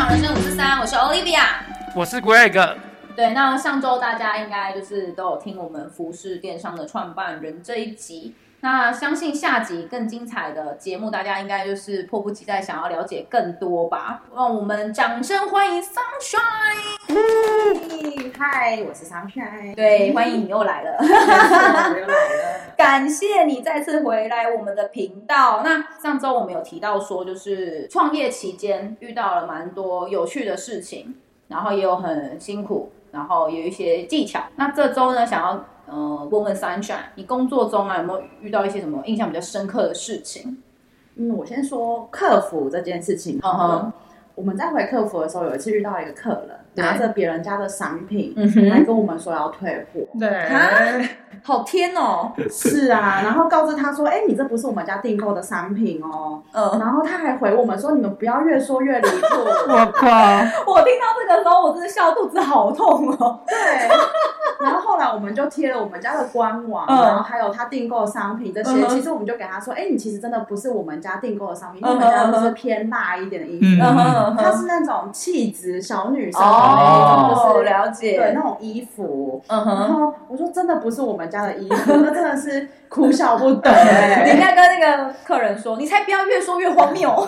场人生五四三，我是 Olivia，我是 Greg。对，那上周大家应该就是都有听我们服饰电商的创办人这一集。那相信下集更精彩的节目，大家应该就是迫不及待想要了解更多吧？让我们掌声欢迎 Sunshine！嗨，我是 Sunshine。对，欢迎你又来了，又来了。感谢你再次回来我们的频道。那上周我们有提到说，就是创业期间遇到了蛮多有趣的事情，然后也有很辛苦，然后有一些技巧。那这周呢，想要。呃，问问 Sunshine，你工作中啊有没有遇到一些什么印象比较深刻的事情？嗯，我先说客服这件事情。嗯哼，我们在回客服的时候，有一次遇到一个客人拿着别人家的商品来跟我们说要退货。对啊，好天哦！是啊，然后告知他说：“哎，你这不是我们家订购的商品哦。”嗯，然后他还回我们说：“你们不要越说越离谱。”我靠！我听到这个时候，我真的笑肚子好痛哦。对。然后后来我们就贴了我们家的官网，嗯、然后还有他订购的商品这些。嗯、其实我们就给他说：“哎，你其实真的不是我们家订购的商品，嗯、因为我们家都是偏辣一点的衣服，嗯、它是那种气质小女生的那种，就是了解对那种衣服。嗯”然后我说：“真的不是我们家的衣服，那真的是哭笑不得。”你应该跟那个客人说：“你才不要越说越荒谬。”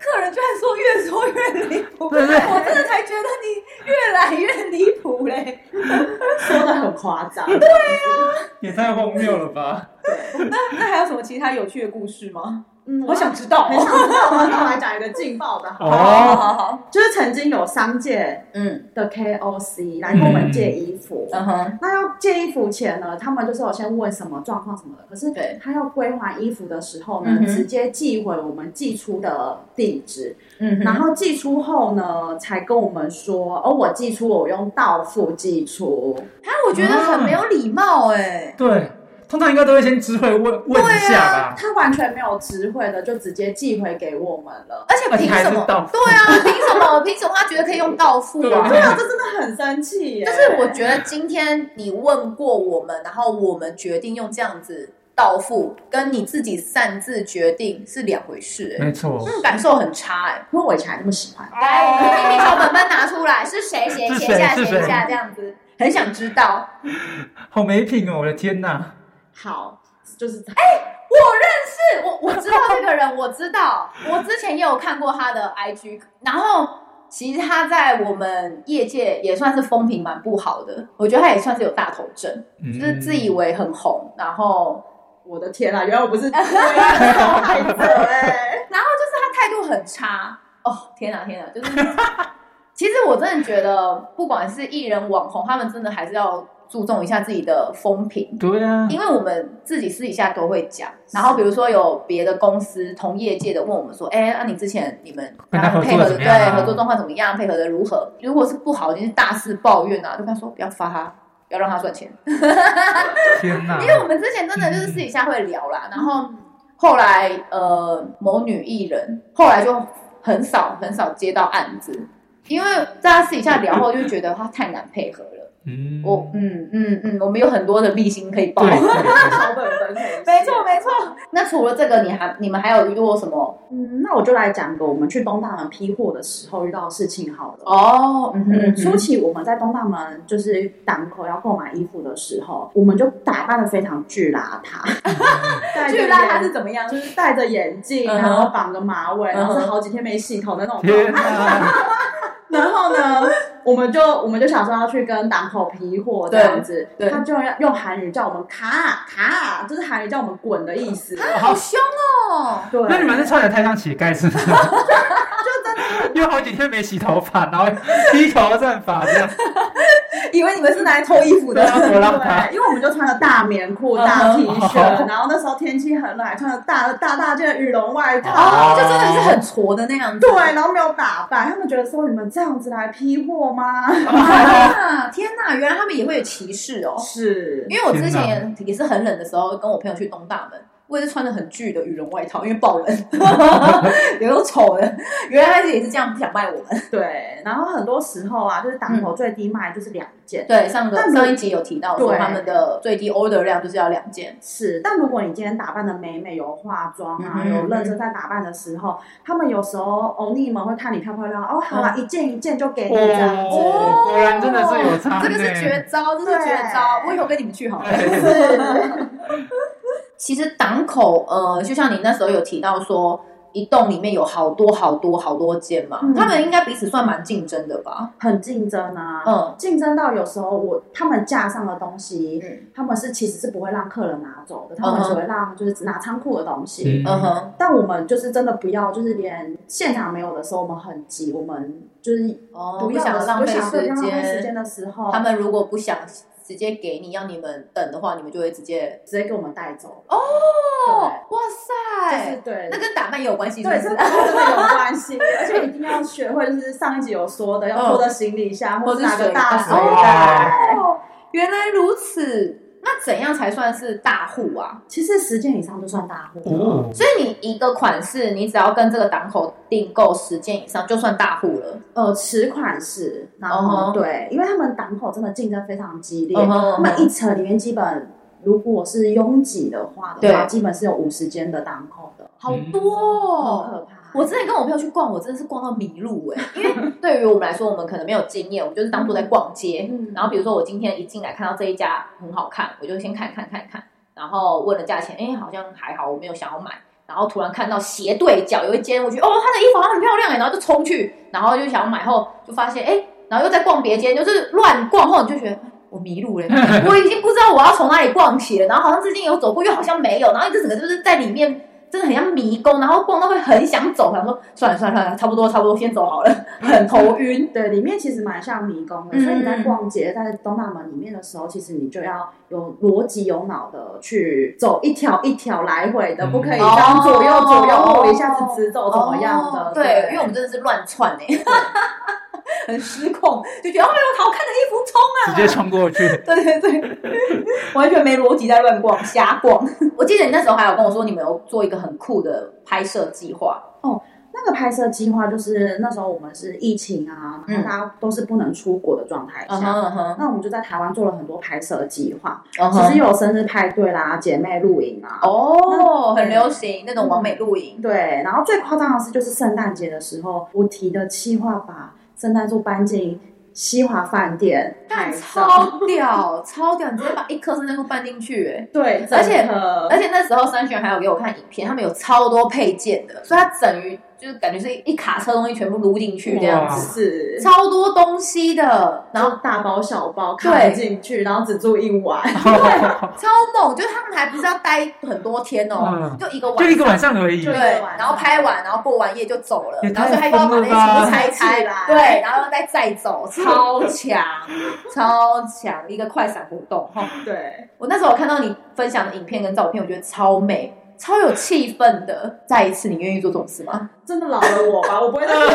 客人居然说越说越离谱，对对，我真的才觉得你越来越离谱嘞，说的很夸张，对啊，也太荒谬了吧？那那还有什么其他有趣的故事吗？嗯，我想知道，很想知道。我们来讲一个劲爆的，好，好好好，就是曾经有商界嗯。的 KOC 来跟我们借衣服，嗯哼，那要借衣服前呢，他们就是有先问什么状况什么的，可是对。他要归还衣服的时候呢，直接寄回我们寄出的地址，嗯，然后寄出后呢，才跟我们说，哦，我寄出我用到付寄出，他我觉得很没有礼貌，哎，对。通常应该都会先知会问问一下吧。啊，他完全没有知会的，就直接寄回给我们了。而且凭什么？对啊，凭什么？凭什么他觉得可以用到付啊？对啊，这真的很生气耶。就是我觉得今天你问过我们，然后我们决定用这样子到付，跟你自己擅自决定是两回事。没错，嗯，感受很差哎。因为我以前还那么喜欢。来，秘密小本本拿出来，是谁写？写下，写下，这样子，很想知道。好没品哦！我的天哪。好，就是哎、欸，我认识，我我知道这个人，我知道，我之前也有看过他的 IG，然后其实他在我们业界也算是风评蛮不好的，我觉得他也算是有大头症，嗯、就是自以为很红，然后我的天啊，原来我不是受害者哎，然后就是他态度很差，哦天哪天哪，就是其实我真的觉得，不管是艺人网红，他们真的还是要。注重一下自己的风评，对啊，因为我们自己私底下都会讲。然后比如说有别的公司同业界的问我们说：“哎，那你之前你们配合的对合作状况怎么样？配合的如何？如果是不好，就是大肆抱怨啊，就跟他说不要发他，不要让他赚钱。”天哪！因为我们之前真的就是私底下会聊啦，然后后来呃某女艺人后来就很少很少接到案子，因为在他私底下聊后就觉得他太难配合了。嗯，我嗯嗯嗯，我们有很多的秘辛可以爆，小 本本没错没错。那除了这个，你还你们还有遇过什么？嗯，那我就来讲个我们去东大门批货的时候遇到的事情好了。哦，嗯哼，初期我们在东大门就是档口要购买衣服的时候，我们就打扮的非常巨邋遢。巨邋遢是怎么样？就是戴着眼镜，然后绑个马尾，然后是好几天没洗头的那种。然后呢，我们就我们就想说要去跟档口皮货这样子，他就要用韩语叫我们卡卡，就是韩语叫我们滚的意思。好凶哦！对，那你们是穿的太像乞丐是吗？就真的，因为好几天没洗头发，然后披头散发这样。以为你们是拿来偷衣服的，对，因为我们就穿了大棉裤、大 T 恤，然后那时候天气很冷，还穿了大大大件的羽绒外套，就真的是很挫的那样子。对，然后没有打扮，他们觉得说你们这样子来批货吗？天哪，原来他们也会有歧视哦。是，因为我之前也是很冷的时候，跟我朋友去东大门。我也是穿的很巨的羽绒外套，因为爆冷，有个丑的。原来他也是这样不想卖我们。对，然后很多时候啊，就是档口最低卖就是两件。对，上个上一集有提到说他们的最低 order 量就是要两件。是，但如果你今天打扮的美美，有化妆啊，有认真在打扮的时候，他们有时候欧尼们会看你漂不漂亮。哦，好了，一件一件就给你这样子。果然真的是有差，这个是绝招，这是绝招。我以后跟你们去好了。其实档口，呃，就像你那时候有提到说，一栋里面有好多好多好多间嘛，嗯、他们应该彼此算蛮竞争的吧？很竞争啊，嗯，竞争到有时候我他们架上的东西，嗯、他们是其实是不会让客人拿走的，他们只会让就是拿仓库的东西，嗯哼。但我们就是真的不要，就是连现场没有的时候，我们很急，我们就是不要、哦、想浪费时间，浪费时间的时候，他们如果不想。直接给你，要你们等的话，你们就会直接直接给我们带走哦。哇塞，就是对，那跟打扮也有关系，对，真的有关系。而且一定要学会，就是上一集有说的，要拖着行李箱，或者拿个大水袋。哦，原来如此。那怎样才算是大户啊？其实十件以上就算大户。哦，所以你一个款式，你只要跟这个档口订购十件以上，就算大户了。呃，此款式，然后对，因为他们档口真的竞争非常激烈，他们一层里面基本如果是拥挤的话的话，基本是有五十间的档口的，好多哦，很可怕。我之前跟我朋友去逛，我真的是逛到迷路哎、欸！因为对于我们来说，我们可能没有经验，我们就是当做在逛街。嗯、然后比如说我今天一进来看到这一家很好看，我就先看看看看，然后问了价钱，哎，好像还好，我没有想要买。然后突然看到斜对角有一间，我觉得哦，他的衣服好像很漂亮哎，然后就冲去，然后就想要买，后就发现哎，然后又在逛别间，就是乱逛，后你就觉得我迷路了，我已经不知道我要从哪里逛起了。然后好像最近有走过，又好像没有，然后一直整个就是在里面。真的很像迷宫，然后逛到会很想走，想说算了算了算了，差不多差不多，先走好了，很头晕。对，里面其实蛮像迷宫的，嗯、所以你在逛街，在东大门里面的时候，其实你就要有逻辑、有脑的去走一条一条来回的，嗯、不可以这样左右左右，或一下子直走怎么样的？哦、对，对，因为我们真的是乱窜哎。失控，就觉得哦，有好看的衣服冲啊，直接冲过去。对对对，完全没逻辑在乱逛，瞎逛。我记得你那时候还有跟我说，你们有做一个很酷的拍摄计划哦。那个拍摄计划就是那时候我们是疫情啊，然后大家都是不能出国的状态下，那我们就在台湾做了很多拍摄计划。其实有生日派对啦，姐妹露营啊，哦，很流行那种完美露营。对，然后最夸张的是，就是圣诞节的时候，我提的计划把。圣诞树搬进西华饭店，超屌，超屌！你直接把一颗圣诞树搬进去，哎，对，而且而且那时候三选还有给我看影片，他们有超多配件的，所以它等于。就是感觉是一卡车东西全部撸进去这样子，是。超多东西的，然后大包小包卡进去，然后只住一晚，对，超猛！就是他们还不是要待很多天哦，就一个晚，就一个晚上而已，对，然后拍完，然后过完夜就走了，然后就还要把那些东西拆开来，对，然后再再走，超强，超强，一个快闪活动。哈。对，我那时候看到你分享的影片跟照片，我觉得超美。超有气氛的，再一次，你愿意做这种事吗？真的老了我吧，我不会再做。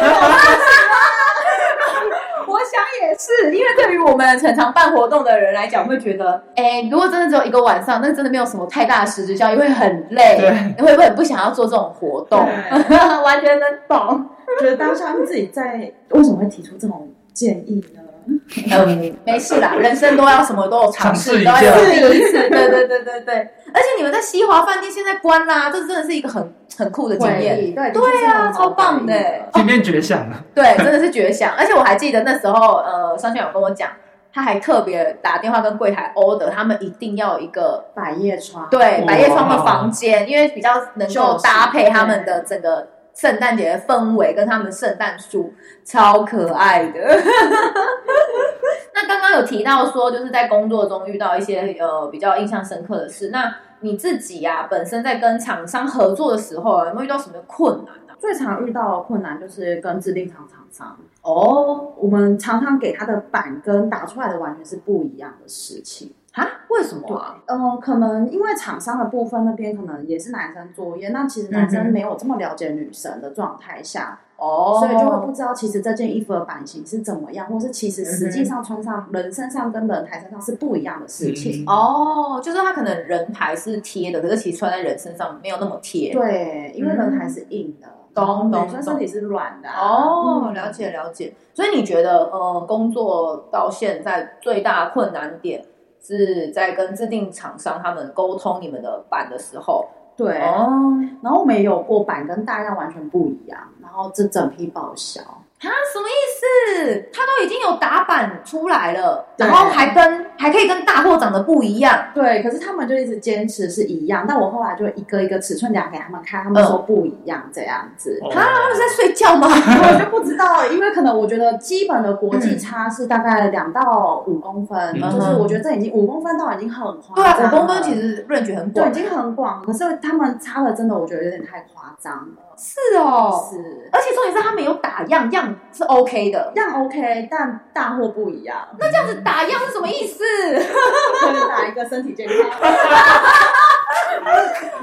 我想也是，因为对于我们常常办活动的人来讲，会觉得，哎，如果真的只有一个晚上，那真的没有什么太大的实质效益，会很累，对你会不会很不想要做这种活动？完全能懂。觉得当下自己在为什么会提出这种建议呢？嗯，没事啦，人生都要什么都有尝试，都要有第一次。对对对对对，而且你们在西华饭店现在关啦，这真的是一个很很酷的经验。对对啊，超棒的，今天绝响了。对，真的是绝响。而且我还记得那时候，呃，商圈有跟我讲，他还特别打电话跟柜台 order，他们一定要有一个百叶窗，对，百叶窗的房间，因为比较能够搭配他们的整个。圣诞节的氛围跟他们的圣诞树超可爱的。那刚刚有提到说，就是在工作中遇到一些呃比较印象深刻的事。那你自己呀、啊，本身在跟厂商合作的时候，有没有遇到什么困难呢、啊？最常遇到的困难就是跟制定厂厂商哦，我们常常给他的版跟打出来的完全是不一样的事情。啊？为什么啊？嗯，可能因为厂商的部分那边可能也是男生作业，那其实男生没有这么了解女生的状态下，哦，所以就会不知道其实这件衣服的版型是怎么样，或是其实实际上穿上人身上跟人台身上是不一样的事情。哦，就是他可能人台是贴的，可是其实穿在人身上没有那么贴。对，因为人台是硬的，懂懂，女生身体是软的。哦，了解了解。所以你觉得，呃，工作到现在最大困难点？是在跟制定厂商他们沟通你们的版的时候，对，哦，然后我们也有过版跟大量完全不一样，然后这整批报销。啊，什么意思？他都已经有打版出来了，然后还跟还可以跟大货长得不一样。对，可是他们就一直坚持是一样。但我后来就一个一个尺寸量给他们看，他们说不一样，这样子。他他们在睡觉吗？我就不知道，因为可能我觉得基本的国际差是大概两到五公分，就是我觉得这已经五公分到已经很夸张。对，五公分其实 range 很广，对已经很广。可是他们差的真的，我觉得有点太夸张了。是哦，是，而且重点是他们有打样，样是 OK 的，样 OK，但大货不一样。那这样子打样是什么意思？打一个身体健康，好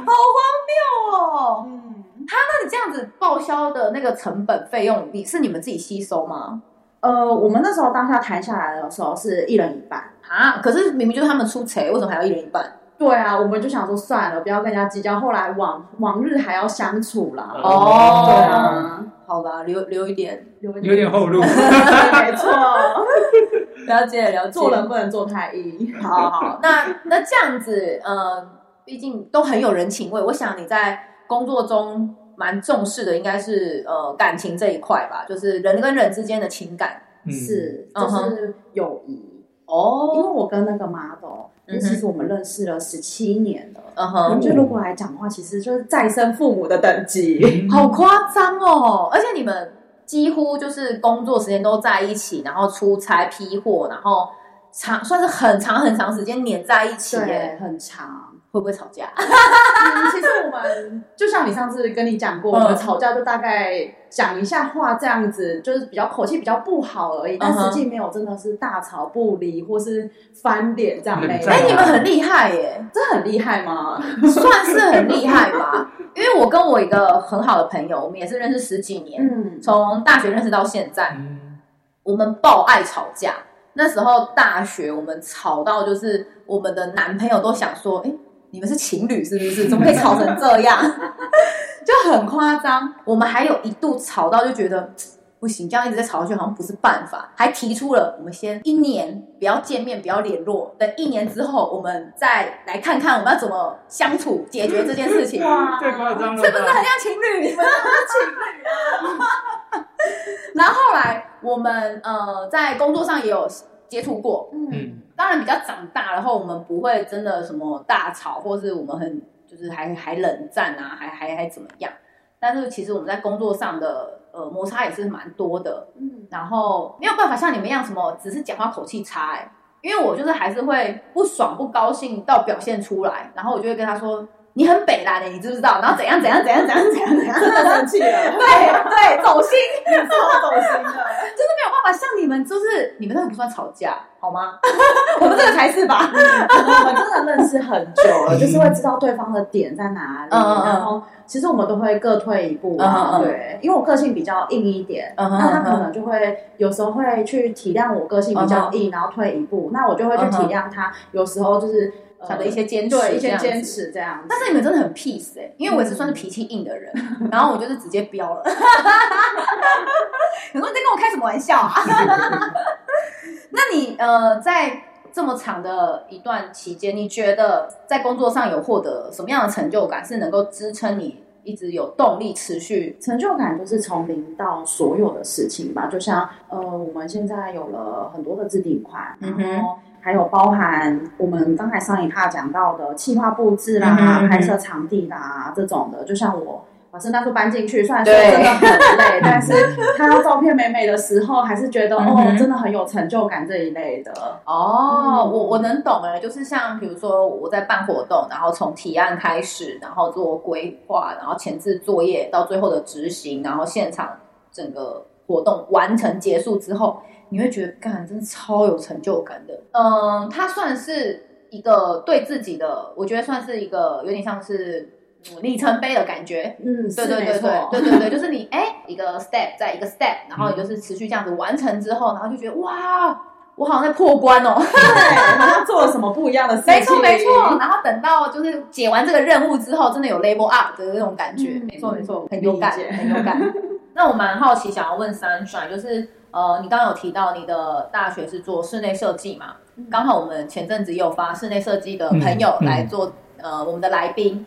荒谬哦。嗯，他那你这样子报销的那个成本费用，你是你们自己吸收吗？呃，我们那时候当下谈下来的时候是一人一半啊，可是明明就是他们出钱，为什么还要一人一半？对啊，我们就想说算了，不要跟人家计较。后来往往日还要相处啦。哦，对啊，好吧，留留一点，留一点，后路。没错，了解了解。做人不能做太硬。好好，那那这样子，呃，毕竟都很有人情味。我想你在工作中蛮重视的，应该是呃感情这一块吧，就是人跟人之间的情感，是就是友谊哦。因为我跟那个 model。其实我们认识了十七年了，嗯哼。就如果来讲的话，其实就是再生父母的等级，好夸张哦！而且你们几乎就是工作时间都在一起，然后出差批货，然后长算是很长很长时间黏在一起，耶，很长。会不会吵架？其实我们 就像你上次跟你讲过，我们吵架就大概讲一下话这样子，就是比较口气比较不好而已，但实际没有真的是大吵不离或是翻脸这样没有。哎，你们很厉害耶！这很厉害吗？算是很厉害吧。因为我跟我一个很好的朋友，我们也是认识十几年，嗯，从大学认识到现在，我们爆爱吵架。那时候大学我们吵到就是我们的男朋友都想说，哎。你们是情侣是不是？怎么可以吵成这样？就很夸张。我们还有一度吵到就觉得不行，这样一直在吵下去好像不是办法，还提出了我们先一年不要见面，不要联络，等一年之后我们再来看看我们要怎么相处解决这件事情。哇，太夸张了，是不是很像情侣？你们是情侣啊！然后后来我们呃在工作上也有接触过，嗯。当然比较长大，然后我们不会真的什么大吵，或是我们很就是还还冷战啊，还还还怎么样？但是其实我们在工作上的呃摩擦也是蛮多的，嗯，然后没有办法像你们一样什么只是讲话口气差，哎，因为我就是还是会不爽不高兴到表现出来，然后我就会跟他说。你很北啦的，你知不知道？然后怎样怎样怎样怎样怎样怎样，真的生气了。对对，走心，超走心的，法像你们，就是你们那个不算吵架，好吗？我们这个才是吧？我们真的认识很久了，就是会知道对方的点在哪里。然后其实我们都会各退一步啊。对，因为我个性比较硬一点，那他可能就会有时候会去体谅我个性比较硬，然后退一步。那我就会去体谅他，有时候就是。小的一些坚持，对，一些坚持这样子。但是你们真的很 peace 哎，因为我也是算是脾气硬的人，然后我就是直接飙了。你说你在跟我开什么玩笑啊？那你呃，在这么长的一段期间，你觉得在工作上有获得什么样的成就感，是能够支撑你一直有动力持续？成就感就是从零到所有的事情吧，就像呃，我们现在有了很多的置顶款，然后。还有包含我们刚才上一趴讲到的企划布置啦、嗯、拍摄场地啦这种的，就像我把圣诞树搬进去，虽然说真的很累，但是看到照片美美的时候，还是觉得、嗯、哦，真的很有成就感这一类的。哦，嗯、我我能懂哎，就是像比如说我在办活动，然后从提案开始，然后做规划，然后前置作业到最后的执行，然后现场整个活动完成结束之后。你会觉得干真的超有成就感的，嗯，它算是一个对自己的，我觉得算是一个有点像是里程碑的感觉。嗯，对对对对对对对，就是你哎一个 step 在一个 step，然后你就是持续这样子完成之后，然后就觉得哇，我好像在破关哦，对，好像做了什么不一样的事情。没错没错，然后等到就是解完这个任务之后，真的有 level up 的那种感觉。没错没错，很有感很有感。那我蛮好奇，想要问 Sunshine，就是呃，你刚刚有提到你的大学是做室内设计嘛？刚好我们前阵子也有发室内设计的朋友来做呃我们的来宾。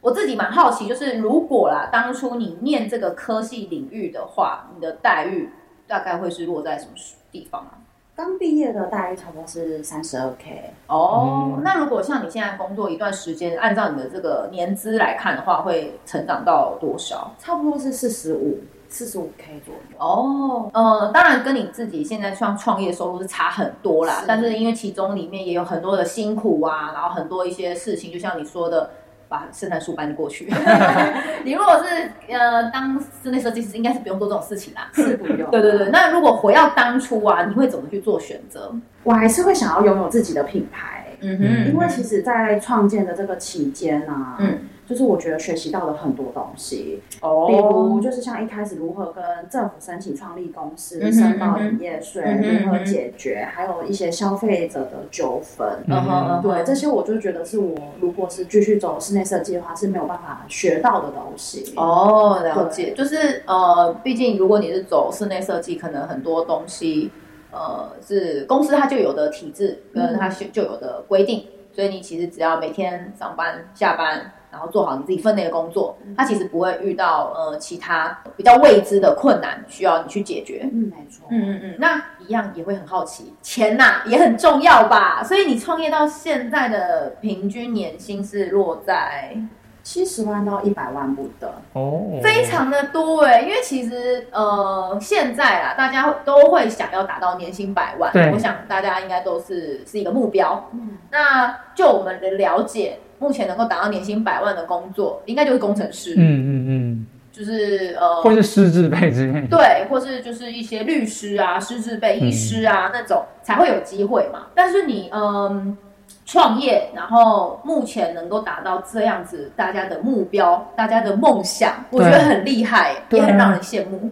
我自己蛮好奇，就是如果啦，当初你念这个科系领域的话，你的待遇大概会是落在什么地方啊？刚毕业的待遇差不多是三十二 K 哦。那如果像你现在工作一段时间，按照你的这个年资来看的话，会成长到多少？差不多是四十五，四十五 K 左右。哦，呃，当然跟你自己现在创创业收入是差很多啦。是。但是因为其中里面也有很多的辛苦啊，然后很多一些事情，就像你说的。把圣诞树搬就过去。你如果是呃当室内设计师，应该是不用做这种事情啦。是不用。对对对。那如果回到当初啊，你会怎么去做选择？我还是会想要拥有自己的品牌。嗯哼。因为其实，在创建的这个期间啊，嗯。就是我觉得学习到了很多东西，哦，比如就是像一开始如何跟政府申请创立公司、申报营业税、如何解决，还有一些消费者的纠纷，嗯哼，对，这些我就觉得是我如果是继续走室内设计的话是没有办法学到的东西。哦，了解，就是呃，毕竟如果你是走室内设计，可能很多东西呃是公司它就有的体制跟它就有的规定，所以你其实只要每天上班下班。然后做好你自己分内的工作，他其实不会遇到呃其他比较未知的困难需要你去解决。嗯，没错。嗯嗯嗯，那一样也会很好奇，钱呐、啊、也很重要吧？所以你创业到现在的平均年薪是落在七十万到一百万不等哦，非常的多哎。因为其实呃现在啊，大家都会想要达到年薪百万，对我想大家应该都是是一个目标。嗯，那就我们的了解。目前能够达到年薪百万的工作，应该就是工程师。嗯嗯嗯，就是呃，或是师字辈之类。对，或是就是一些律师啊、师字辈、医师啊、嗯、那种才会有机会嘛。但是你嗯创业，然后目前能够达到这样子，大家的目标、大家的梦想，我觉得很厉害，也很让人羡慕。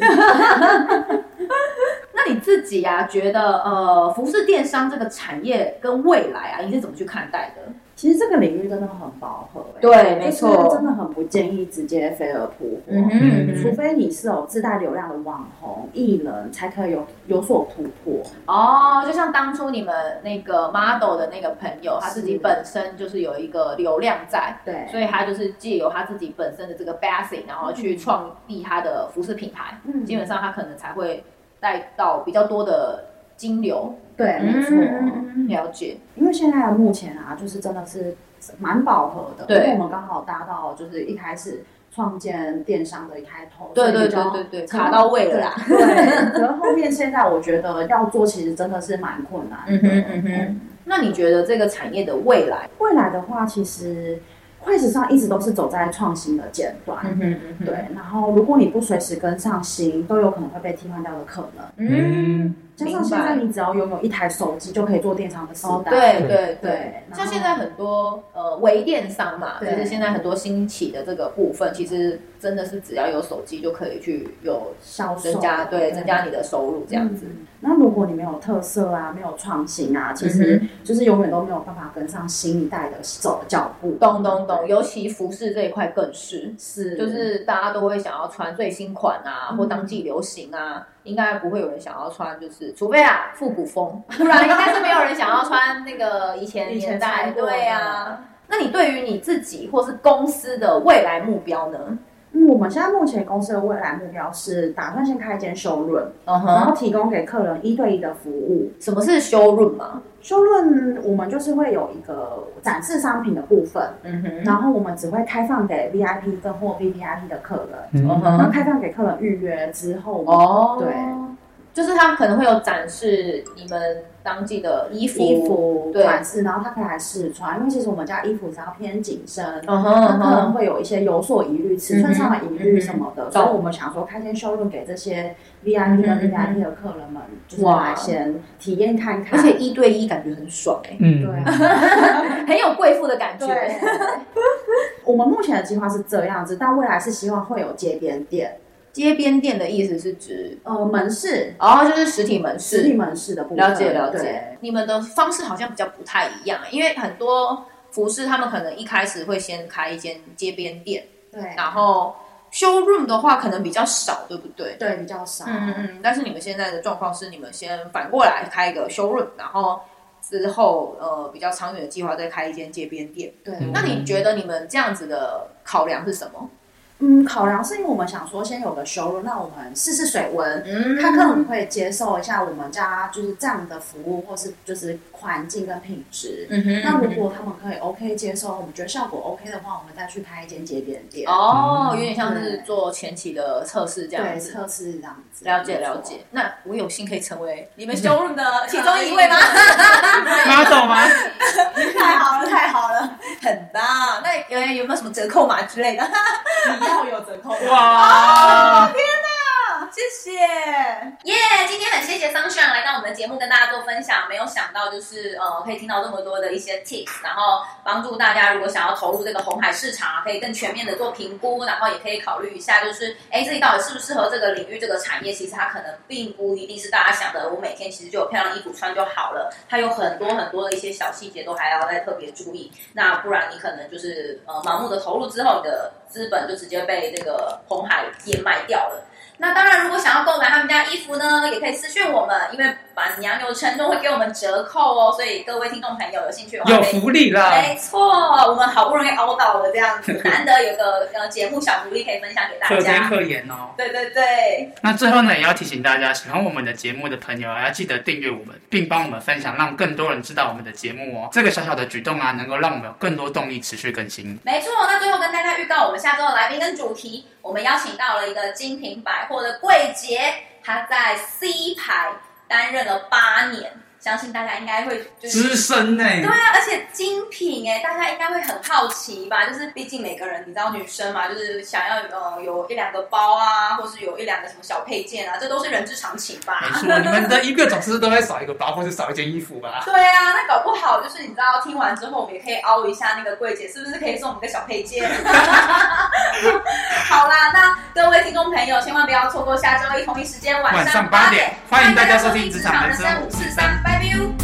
是。那你自己啊，觉得呃，服饰电商这个产业跟未来啊，你是怎么去看待的？其实这个领域真的很饱和，对，没错，真的很不建议直接飞蛾扑火，嗯，除非你是有自带流量的网红艺人，才可以有有所突破。哦，就像当初你们那个 model 的那个朋友，他自己本身就是有一个流量在，对，所以他就是借由他自己本身的这个 basic，然后去创立他的服饰品牌，嗯，基本上他可能才会带到比较多的金流。对，没错，了解。因为现在目前啊，就是真的是蛮饱和的。对，因为我们刚好搭到就是一开始创建电商的一开头，对对对对对，卡到位了啦。对，然后 后面现在我觉得要做，其实真的是蛮困难。嗯哼嗯哼。那你觉得这个产业的未来？未来的话，其实。会时尚一直都是走在创新的阶段，嗯哼嗯哼对。然后如果你不随时跟上新，都有可能会被替换掉的可能。嗯，加上现在你只要拥有一台手机就可以做电商的时代。哦、对对对，像现在很多呃微电商嘛，对。就是现在很多兴起的这个部分，其实真的是只要有手机就可以去有销增加，对，增加你的收入这样子。嗯那如果你没有特色啊，没有创新啊，其实就是永远都没有办法跟上新一代的走的脚步。懂懂懂，尤其服饰这一块更是，是。就是大家都会想要穿最新款啊，或当季流行啊，应该不会有人想要穿，就是除非啊复古风，不然应该是没有人想要穿那个以前年代。对啊，那你对于你自己或是公司的未来目标呢？嗯，我们现在目前公司的未来目标是打算先开一间嗯哼，然后提供给客人一对一的服务。什么是 showroom 吗？showroom 我们就是会有一个展示商品的部分，嗯哼，然后我们只会开放给 VIP 跟或 VVIP 的客人，嗯哼，然后开放给客人预约之后，哦，对。就是他可能会有展示你们当季的衣服、衣服款式，然后他可以来试穿。因为其实我们家衣服只要偏紧身，嗯哼，他可能会有一些有所疑虑，尺寸上的疑虑什么的。所以我们想说开间 showroom 给这些 VIP 跟 VIP 的客人们，就是来先体验看看。而且一对一感觉很爽哎，嗯，对，很有贵妇的感觉。我们目前的计划是这样子，但未来是希望会有街边店。街边店的意思是指呃门市，哦，就是实体门市，实体门市的部分。了解了解。你们的方式好像比较不太一样，因为很多服饰他们可能一开始会先开一间街边店，对，然后 showroom 的话可能比较少，对不对？对，比较少。嗯嗯。但是你们现在的状况是，你们先反过来开一个 showroom，然后之后呃比较长远的计划再开一间街边店。对。那你觉得你们这样子的考量是什么？嗯，考量是因为我们想说先有个收入，那我们试试水温，嗯，看客人会接受一下我们家就是这样的服务，或是就是环境跟品质。嗯哼，那如果他们可以 OK 接受，我们觉得效果 OK 的话，我们再去开一间街边店。哦，有点像是做前期的测试这样子。对，测试这样子。了解了解。那我有幸可以成为你们 showroom 的 其中一位吗？model 吗？太好了，太好了，很棒。那有有没有什么折扣码之类的？要有折扣哇！天哪，谢谢耶今天很谢谢方炫来到我们的节目跟大家做分享。没有想到就是呃，可以听到这么多的一些 tips，然后帮助大家如果想要投入这个红海市场啊，可以更全面的做评估，然后也可以考虑一下，就是哎，自己到底适不适合这个领域、这个产业？其实它可能并不一定是大家想的，我每天其实就有漂亮衣服穿就好了。它有很多很多的一些小细节都还要再特别注意。那不然你可能就是呃，盲目的投入之后，你的资本就直接被这个红海淹卖掉了。那当然，如果想要购买他们家衣服呢，也可以私讯我们，因为板娘有承诺会给我们折扣哦。所以各位听众朋友有兴趣的话，有福利啦！没错，我们好不容易熬到了这样子，难得有个呃节目小福利可以分享给大家。可甜可盐哦。对对对。那最后呢，也要提醒大家，喜欢我们的节目的朋友啊要记得订阅我们，并帮我们分享，让更多人知道我们的节目哦。这个小小的举动啊，能够让我们有更多动力持续更新。没错，那最后跟大家预告，我们下周的来宾跟主题。我们邀请到了一个精品百我的柜姐，她在 C 排担任了八年，相信大家应该会就是资深呢。对啊，而且精品哎，大家应该会很好奇吧？就是毕竟每个人，你知道女生嘛，就是想要呃有一两个包啊，或是有一两个什么小配件啊，这都是人之常情吧？没错，你们的一个总是都会少一个包，或是少一件衣服吧？对啊，那搞不好就是你知道，听完之后我们也可以凹一下那个柜姐，是不是可以送我们个小配件？好啦，那各位听众朋友，千万不要错过下周一同一时间晚上八点，欢迎大家收听《职场人生五四三》。you?